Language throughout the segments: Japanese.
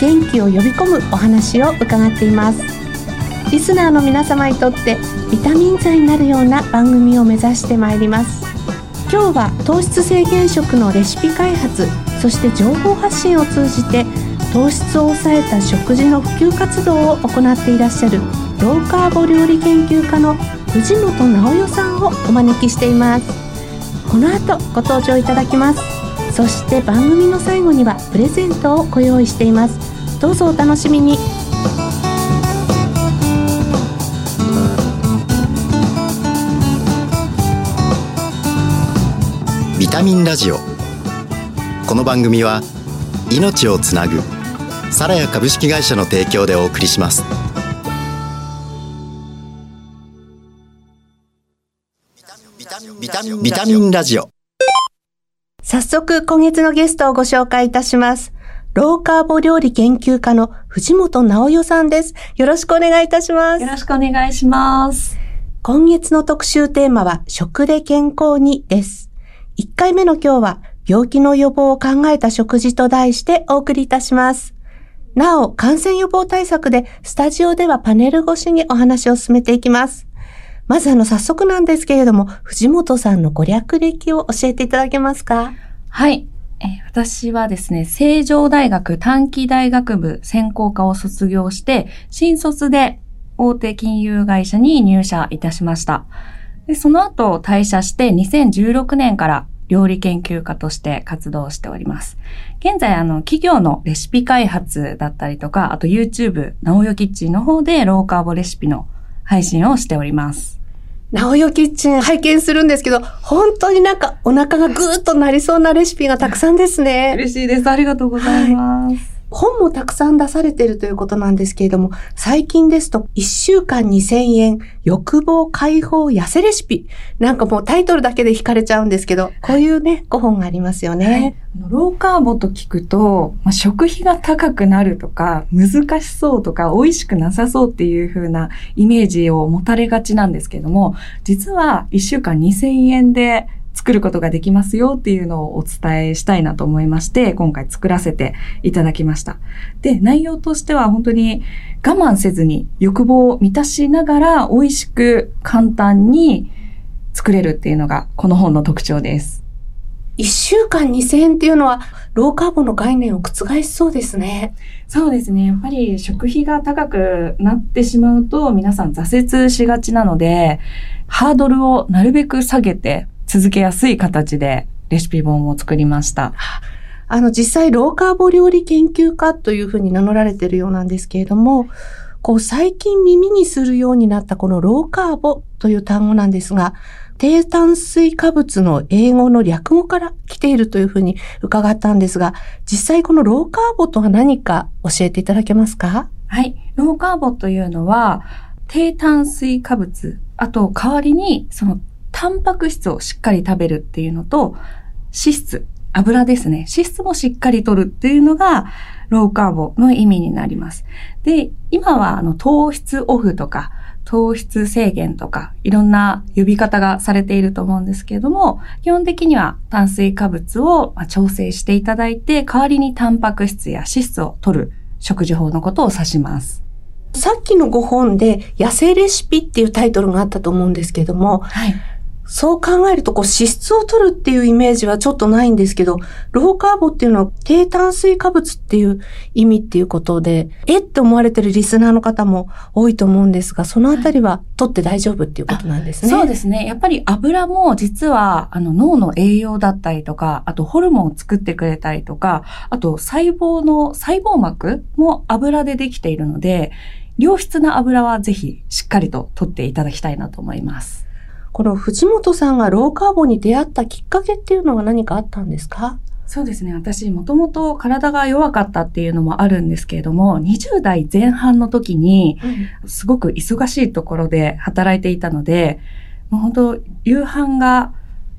元気を呼び込むお話を伺っています。リスナーの皆様にとってビタミン剤になるような番組を目指してまいります。今日は糖質制限食のレシピ開発そして情報発信を通じて糖質を抑えた食事の普及活動を行っていらっしゃるローカーボ料理研究家の藤本直代さんをお招きしています。この後ご登場いただきます。そして番組の最後にはプレゼントをご用意しています。どうぞお楽しみに。ビタミンラジオ。この番組は命をつなぐサラヤ株式会社の提供でお送りします。ビタミンビタミンラジオ。早速今月のゲストをご紹介いたしますローカーボ料理研究家の藤本直代さんですよろしくお願いいたしますよろしくお願いします。今月の特集テーマは食で健康にです。1回目の今日は病気の予防を考えた食事と題してお送りいたします。なお、感染予防対策でスタジオではパネル越しにお話を進めていきます。まずあの早速なんですけれども、藤本さんのご略歴を教えていただけますか？はい。私はですね、成城大学短期大学部専攻科を卒業して、新卒で大手金融会社に入社いたしました。でその後退社して2016年から料理研究家として活動しております。現在、あの、企業のレシピ開発だったりとか、あと YouTube、なおよキッチンの方でローカーボレシピの配信をしております。なおよキッチン拝見するんですけど、本当になんかお腹がぐーっとなりそうなレシピがたくさんですね。嬉しいです。ありがとうございます。本もたくさん出されているということなんですけれども、最近ですと1週間2000円欲望解放痩せレシピ。なんかもうタイトルだけで惹かれちゃうんですけど、こういうね、ご本がありますよね。あのローカーボと聞くと、まあ、食費が高くなるとか、難しそうとか、美味しくなさそうっていう風なイメージを持たれがちなんですけれども、実は1週間2000円で作ることができますよっていうのをお伝えしたいなと思いまして、今回作らせていただきました。で、内容としては本当に我慢せずに欲望を満たしながら美味しく簡単に作れるっていうのがこの本の特徴です。1週間2000円っていうのは、ローカーボの概念を覆しそうですね。そうですね。やっぱり食費が高くなってしまうと皆さん挫折しがちなので、ハードルをなるべく下げて続けやすい形でレシピ本を作りました。あの、実際、ローカーボ料理研究家というふうに名乗られているようなんですけれども、こう、最近耳にするようになったこのローカーボという単語なんですが、低炭水化物の英語の略語から来ているというふうに伺ったんですが、実際このローカーボとは何か教えていただけますか？はい。ローカーボというのは、低炭水化物、あと代わりにそのタンパク質をしっかり食べるっていうのと、脂質、油ですね。脂質もしっかり取るっていうのが、ローカーボの意味になります。で、今はあの糖質オフとか、糖質制限とか、いろんな呼び方がされていると思うんですけれども、基本的には炭水化物をまあ調整していただいて、代わりにタンパク質や脂質を取る食事法のことを指します。さっきのご本で、痩せレシピっていうタイトルがあったと思うんですけれども、はい。そう考えると、こう、脂質を取るっていうイメージはちょっとないんですけど、ローカーボっていうのは低炭水化物っていう意味っていうことで、えって思われてるリスナーの方も多いと思うんですが、そのあたりは取って大丈夫っていうことなんですね。そうですね。やっぱり油も実はあの脳の栄養だったりとか、あとホルモンを作ってくれたりとか、あと細胞の細胞膜も油でできているので、良質な油はぜひしっかりと取っていただきたいなと思います。この藤本さんがローカーボに出会ったきっかけっていうのは何かあったんですか？そうですね。私、もともと体が弱かったっていうのもあるんですけれども、20代前半の時に、すごく忙しいところで働いていたので、もう本当、夕飯が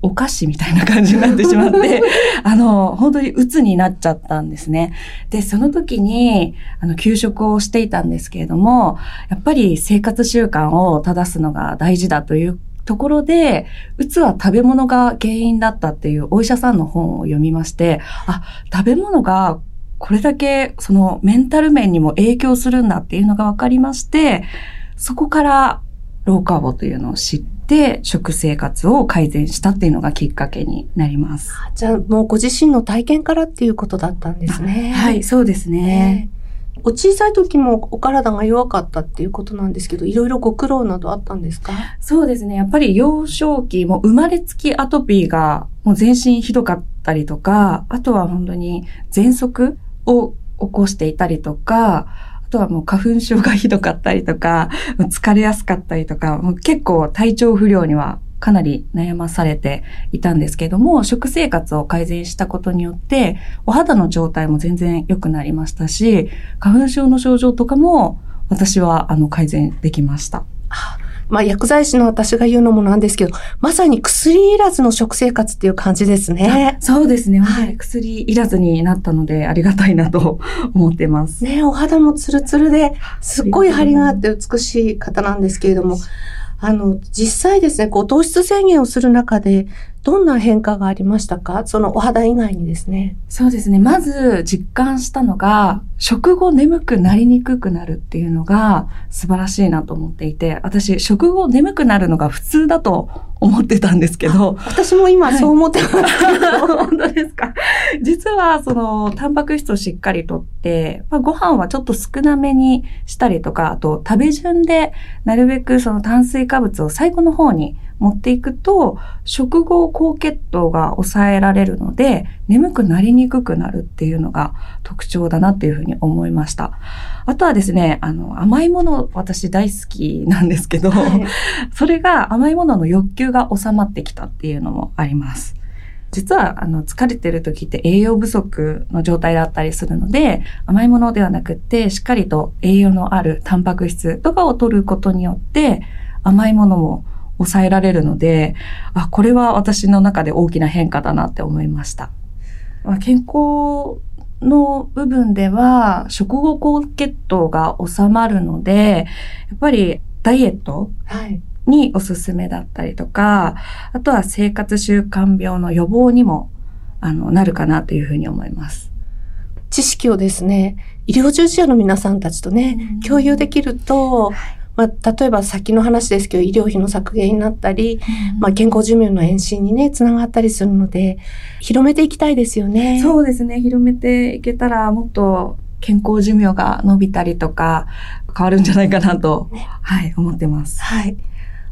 お菓子みたいな感じになってしまって、あの、本当に鬱になっちゃったんですね。で、その時に、あの、休職をしていたんですけれども、やっぱり生活習慣を正すのが大事だというところで、うつは食べ物が原因だったっていうお医者さんの本を読みまして、あ、食べ物がこれだけそのメンタル面にも影響するんだっていうのが分かりまして、そこからローカーボというのを知って、食生活を改善したっていうのがきっかけになります。じゃあもうご自身の体験からっていうことだったんですね。はい、そうですね。ねお小さい時もお体が弱かったっていうことなんですけど、いろいろご苦労などあったんですか？そうですね。やっぱり幼少期、も生まれつきアトピーがもう全身ひどかったりとか、あとは本当に喘息を起こしていたりとか、あとはもう花粉症がひどかったりとか、疲れやすかったりとか、もう結構体調不良にはかなり悩まされていたんですけども、食生活を改善したことによって、お肌の状態も全然良くなりましたし、花粉症の症状とかも私はあの改善できました。まあ薬剤師の私が言うのもなんですけど、まさに薬いらずの食生活っていう感じですね。そうですね。はい薬いらずになったので、ありがたいなと思ってます。ねお肌もツルツルで、すっごい張りがあって美しい方なんですけれども、あの、実際ですね、こう糖質制限をする中で、どんな変化がありましたか？そのお肌以外にですね。そうですね。まず実感したのが、食後眠くなりにくくなるっていうのが素晴らしいなと思っていて、私、食後眠くなるのが普通だと思ってたんですけど、私も今そう思ってますけど、本当ですか？実は、その、タンパク質をしっかりとって、まあ、ご飯はちょっと少なめにしたりとか、あと、食べ順で、なるべくその炭水化物を最後の方に持っていくと、食後高血糖が抑えられるので、眠くなりにくくなるっていうのが特徴だなっていうふうに思いました。あとはですね、あの、甘いもの、私大好きなんですけど、はい それが甘いものの欲求が収まってきたっていうのもあります。実は、あの、疲れてる時って栄養不足の状態だったりするので、甘いものではなくって、しっかりと栄養のあるタンパク質とかを取ることによって、甘いものも抑えられるので、あ、これは私の中で大きな変化だなって思いました。まあ、健康の部分では、食後高血糖が収まるので、やっぱりダイエットはい。におすすめだったりとか、あとは生活習慣病の予防にも、あの、なるかなというふうに思います。知識をですね、医療従事者の皆さんたちとね、共有できると、まあ、例えば先の話ですけど、医療費の削減になったり、まあ、健康寿命の延伸にね、つながったりするので、広めていきたいですよね。そうですね。広めていけたら、もっと健康寿命が伸びたりとか、変わるんじゃないかなと、はい、思ってます。はい。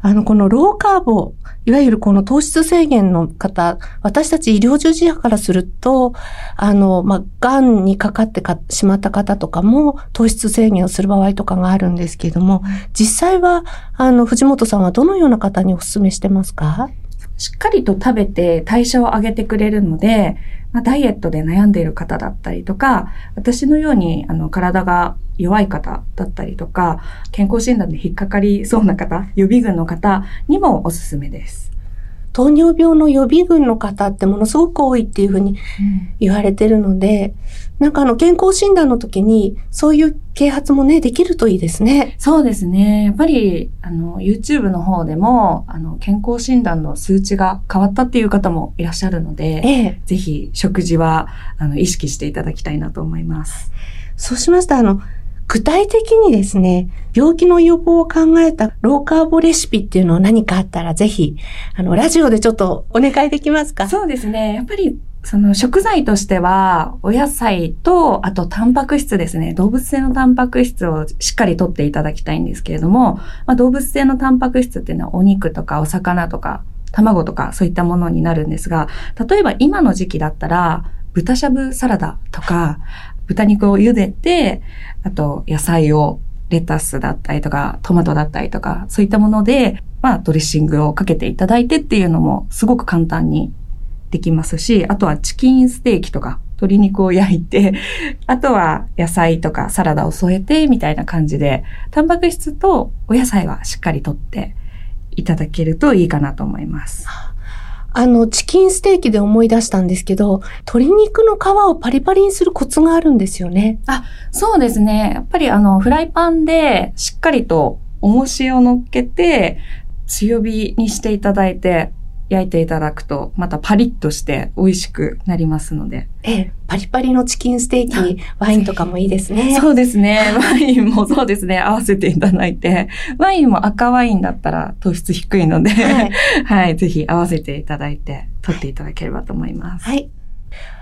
あの、このローカーボ、いわゆるこの糖質制限の方、私たち医療従事者からすると、あの、まあ、癌にかかってしまった方とかも糖質制限をする場合とかがあるんですけれども、実際は、あの、藤本さんはどのような方にお勧めしてますか？しっかりと食べて代謝を上げてくれるので、まあ、ダイエットで悩んでいる方だったりとか、私のようにあの体が弱い方だったりとか、健康診断で引っかかりそうな方、予備軍の方にもおすすめです。糖尿病の予備軍の方ってものすごく多いっていうふうに言われてるので、なんかあの健康診断の時にそういう啓発もね、できるといいですね。そうですね。やっぱり、あの、YouTube の方でも、あの、健康診断の数値が変わったっていう方もいらっしゃるので、ええ。ぜひ食事は、あの、意識していただきたいなと思います。そうしましたら、あの、具体的にですね、病気の予防を考えたローカーボレシピっていうのを何かあったら、ぜひ、あの、ラジオでちょっとお願いできますか？そうですね。やっぱり、その食材としては、お野菜と、あとタンパク質ですね。動物性のタンパク質をしっかりとっていただきたいんですけれども、まあ、動物性のタンパク質っていうのはお肉とかお魚とか、卵とかそういったものになるんですが、例えば今の時期だったら、豚しゃぶサラダとか、豚肉を茹でて、あと野菜をレタスだったりとか、トマトだったりとか、そういったもので、まあドレッシングをかけていただいてっていうのもすごく簡単にできますし、あとはチキンステーキとか鶏肉を焼いて、あとは野菜とかサラダを添えてみたいな感じで、タンパク質とお野菜はしっかりとっていただけるといいかなと思います。あの、チキンステーキで思い出したんですけど、鶏肉の皮をパリパリにするコツがあるんですよね。あ、そうですね。やっぱりあの、フライパンでしっかりと重しを乗っけて、強火にしていただいて、焼いていただくと、またパリッとして美味しくなりますので。ええ、パリパリのチキンステーキにワインとかもいいですね。そうですね。ワインもそうですね。合わせていただいて。ワインも赤ワインだったら糖質低いので、はい、はい、ぜひ合わせていただいて、取っていただければと思います。はい。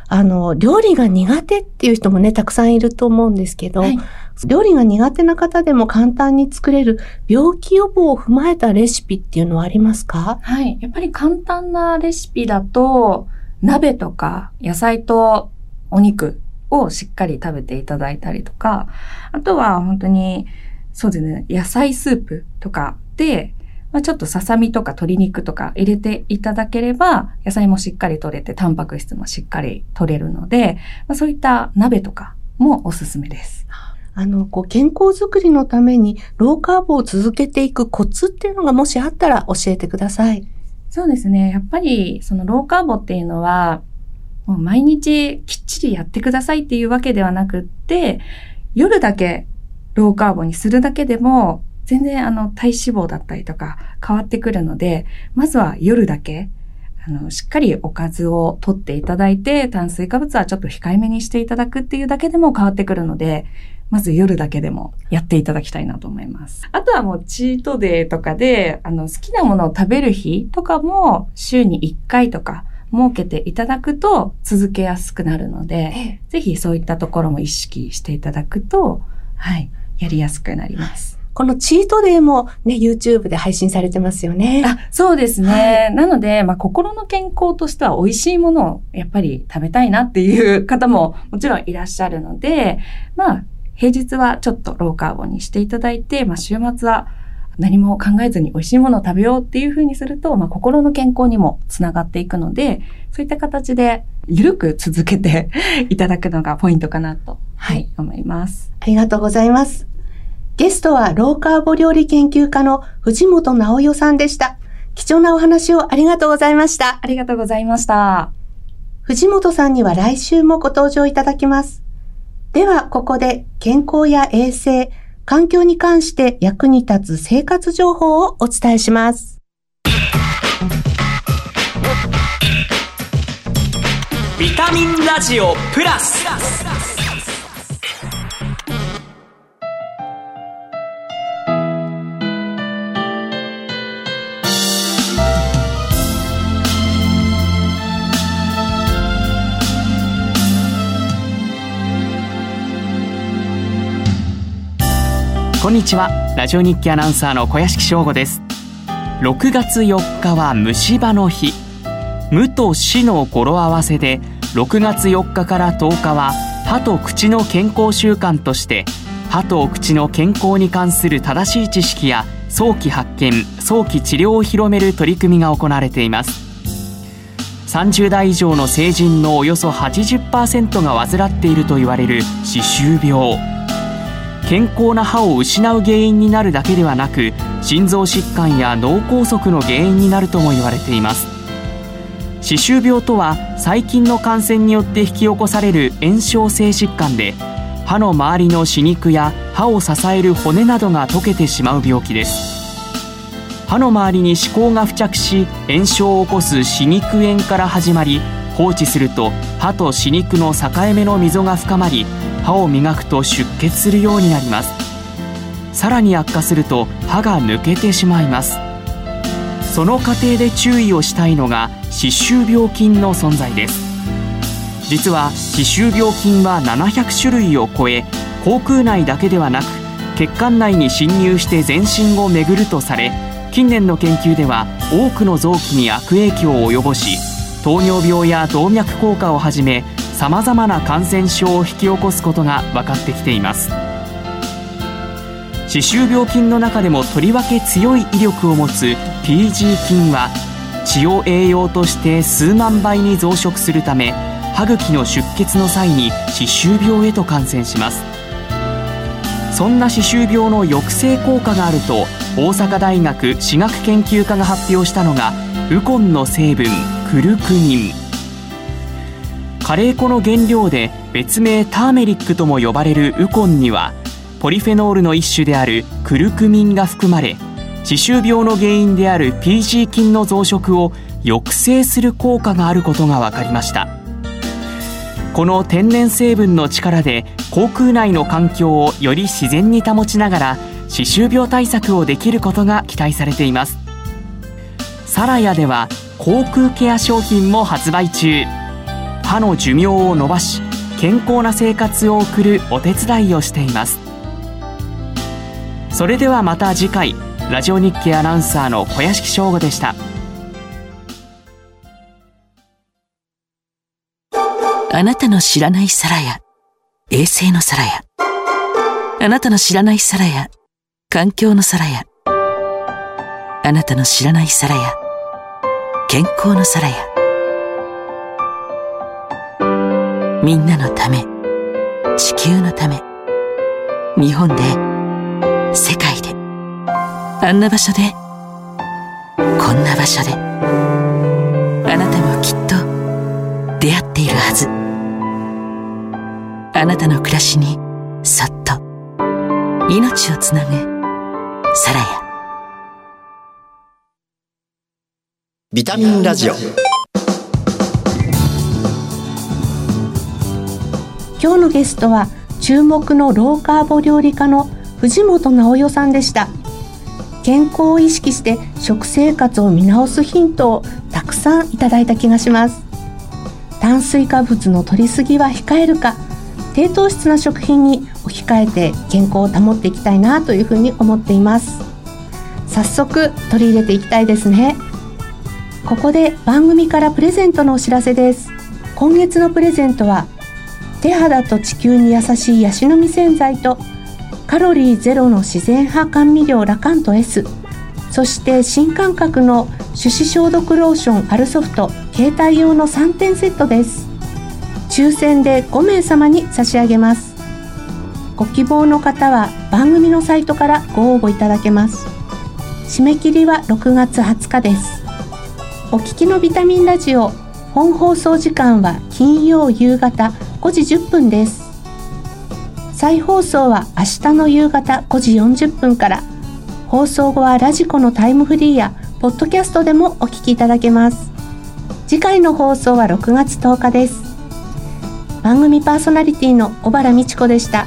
あの、料理が苦手っていう人もね、たくさんいると思うんですけど、はい、料理が苦手な方でも簡単に作れる病気予防を踏まえたレシピっていうのはありますか？はい。やっぱり簡単なレシピだと、鍋とか野菜とお肉をしっかり食べていただいたりとか、あとは本当に、そうですね、野菜スープとかで、まあ、ちょっとささみとか鶏肉とか入れていただければ、野菜もしっかり取れて、タンパク質もしっかり取れるので、まあ、そういった鍋とかもおすすめです。あの、こう、健康づくりのために、ローカーボを続けていくコツっていうのがもしあったら教えてください。そうですね。やっぱり、そのローカーボっていうのは、もう毎日きっちりやってくださいっていうわけではなくって、夜だけローカーボにするだけでも、全然あの体脂肪だったりとか変わってくるので、まずは夜だけ、あの、しっかりおかずを取っていただいて、炭水化物はちょっと控えめにしていただくっていうだけでも変わってくるので、まず夜だけでもやっていただきたいなと思います。あとはもうチートデーとかで、あの、好きなものを食べる日とかも週に1回とか設けていただくと続けやすくなるので、ぜひそういったところも意識していただくと、はい、やりやすくなります。このチートデーもね、YouTube で配信されてますよね。あ、そうですね。はい、なので、まあ、心の健康としては美味しいものをやっぱり食べたいなっていう方ももちろんいらっしゃるので、まあ、平日はちょっとローカーボにしていただいて、まあ、週末は何も考えずに美味しいものを食べようっていうふうにすると、まあ、心の健康にもつながっていくので、そういった形でゆるく続けて いただくのがポイントかなと、はい、思います。ありがとうございます。ゲストはローカーボ料理研究家の藤本直代さんでした。貴重なお話をありがとうございました。ありがとうございました。藤本さんには来週もご登場いただきます。では、ここで健康や衛生、環境に関して役に立つ生活情報をお伝えします。ビタミンラジオプラスこんにちは。ラジオ日記アナウンサーの小屋敷翔吾です。6月4日は虫歯の日。無と死の語呂合わせで6月4日から10日は歯と口の健康週間として歯と口の健康に関する正しい知識や早期発見早期治療を広める取り組みが行われています。30代以上の成人のおよそ80%が患っていると言われる歯周病。健康な歯を失う原因になるだけではなく心臓疾患や脳梗塞の原因になるとも言われています。歯周病とは細菌の感染によって引き起こされる炎症性疾患で歯の周りの歯肉や歯を支える骨などが溶けてしまう病気です。歯の周りに歯垢が付着し炎症を起こす歯肉炎から始まり放置すると歯と歯肉の境目の溝が深まり歯を磨くと出血するようになります。さらに悪化すると歯が抜けてしまいます。その過程で注意をしたいのが歯周病菌の存在です。実は歯周病菌は700種類を超え口腔内だけではなく血管内に侵入して全身を巡るとされ近年の研究では多くの臓器に悪影響を及ぼし糖尿病や動脈硬化をはじめさまざまな感染症を引き起こすことが分かってきています。歯周病菌の中でもとりわけ強い威力を持つ PG 菌は血を栄養として数万倍に増殖するため歯茎の出血の際に歯周病へと感染します。そんな歯周病の抑制効果があると大阪大学歯学研究科が発表したのがウコンの成分。クルクミン。カレー粉の原料で別名ターメリックとも呼ばれるウコンにはポリフェノールの一種であるクルクミンが含まれ歯周病の原因である PG 菌の増殖を抑制する効果があることが分かりました。この天然成分の力で口腔内の環境をより自然に保ちながら歯周病対策をできることが期待されています。サラヤでは口腔ケア商品も発売中。歯の寿命を伸ばし健康な生活を送るお手伝いをしています。それではまた次回ラジオ日経アナウンサーの小屋敷翔吾でした。あなたの知らない皿や衛星の皿やあなたの知らない皿や環境の皿やあなたの知らない皿や健康の皿や。みんなのため地球のため日本で世界であんな場所でこんな場所であなたもきっと出会っているはず。あなたの暮らしにそっと命をつなぐサラビタミンラジオ。今日のゲストは注目のローカーボ料理家の藤本直代さんでした。健康を意識して食生活を見直すヒントをたくさんいただいた気がします。炭水化物の摂りすぎは控えるか低糖質な食品に置き換えて健康を保っていきたいなというふうに思っています。早速取り入れていきたいですね。ここで番組からプレゼントのお知らせです。今月のプレゼントは手肌と地球に優しいヤシの実洗剤とカロリーゼロの自然派甘味料ラカント S そして新感覚の手指消毒ローションアルソフト携帯用の3点セットです。抽選で5名様に差し上げます。ご希望の方は番組のサイトからご応募いただけます。締め切りは6月20日です。お聞きのビタミンラジオ。本放送時間は金曜夕方5時10分です。再放送は明日の夕方5時40分から。放送後はラジコのタイムフリーやポッドキャストでもお聞きいただけます。次回の放送は6月10日です。番組パーソナリティの小原美智子でした。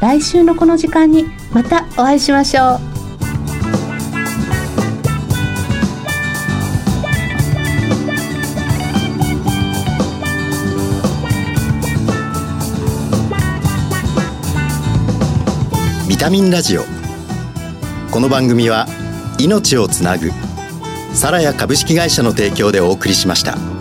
来週のこの時間にまたお会いしましょう。ビタミンラジオこの番組は命をつなぐサラヤ株式会社の提供でお送りしました。